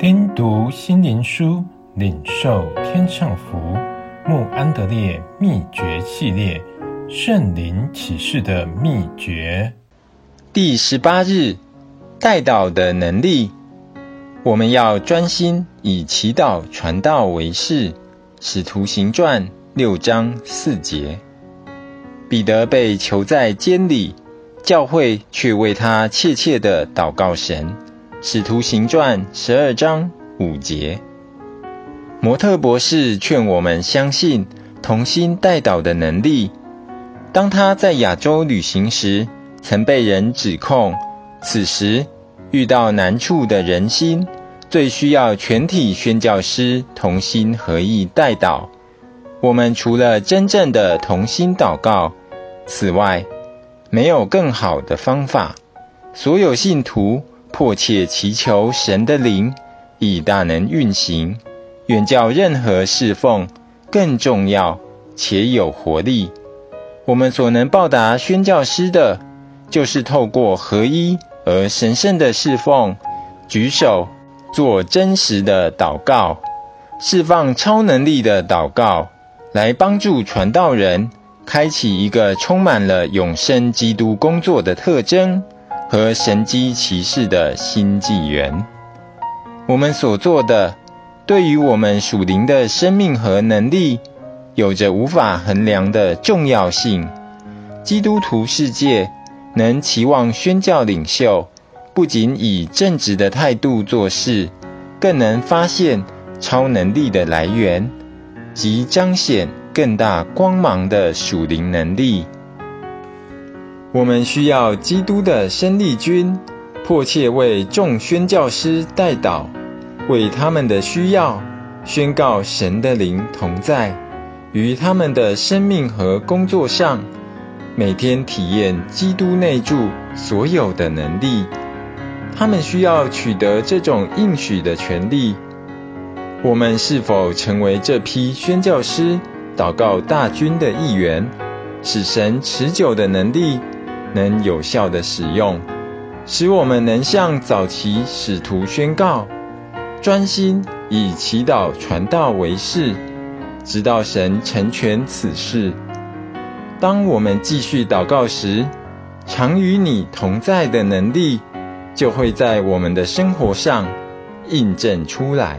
听读心灵书，领受天上福。穆安德烈秘诀系列，圣灵启示的秘诀。第十八日，代祷的能力。我们要专心以祈祷传道为事。使徒行传六章四节。彼得被囚在监里，教会却为他切切的祷告神。使徒行传十二章五节。模特博士劝我们相信同心代祷的能力。当他在亚洲旅行时，曾被人指控，此时遇到难处的人心，最需要全体宣教师同心合意代祷。我们除了真正的同心祷告，此外没有更好的方法。所有信徒。迫切祈求神的灵以大能运行，远较任何侍奉更重要且有活力。我们所能报答宣教师的，就是透过合一而神圣的侍奉，举手做真实的祷告，释放超能力的祷告，来帮助传道人开启一个充满了永生基督工作的特征。和神机骑士的新纪元，我们所做的，对于我们属灵的生命和能力，有着无法衡量的重要性。基督徒世界能期望宣教领袖，不仅以正直的态度做事，更能发现超能力的来源，及彰显更大光芒的属灵能力。我们需要基督的生力军，迫切为众宣教师代祷，为他们的需要宣告神的灵同在于他们的生命和工作上，每天体验基督内住所有的能力。他们需要取得这种应许的权利。我们是否成为这批宣教师祷告大军的一员，使神持久的能力能有效地使用，使我们能向早期使徒宣告，专心以祈祷传道为事，直到神成全此事。当我们继续祷告时，常与你同在的能力就会在我们的生活上印证出来。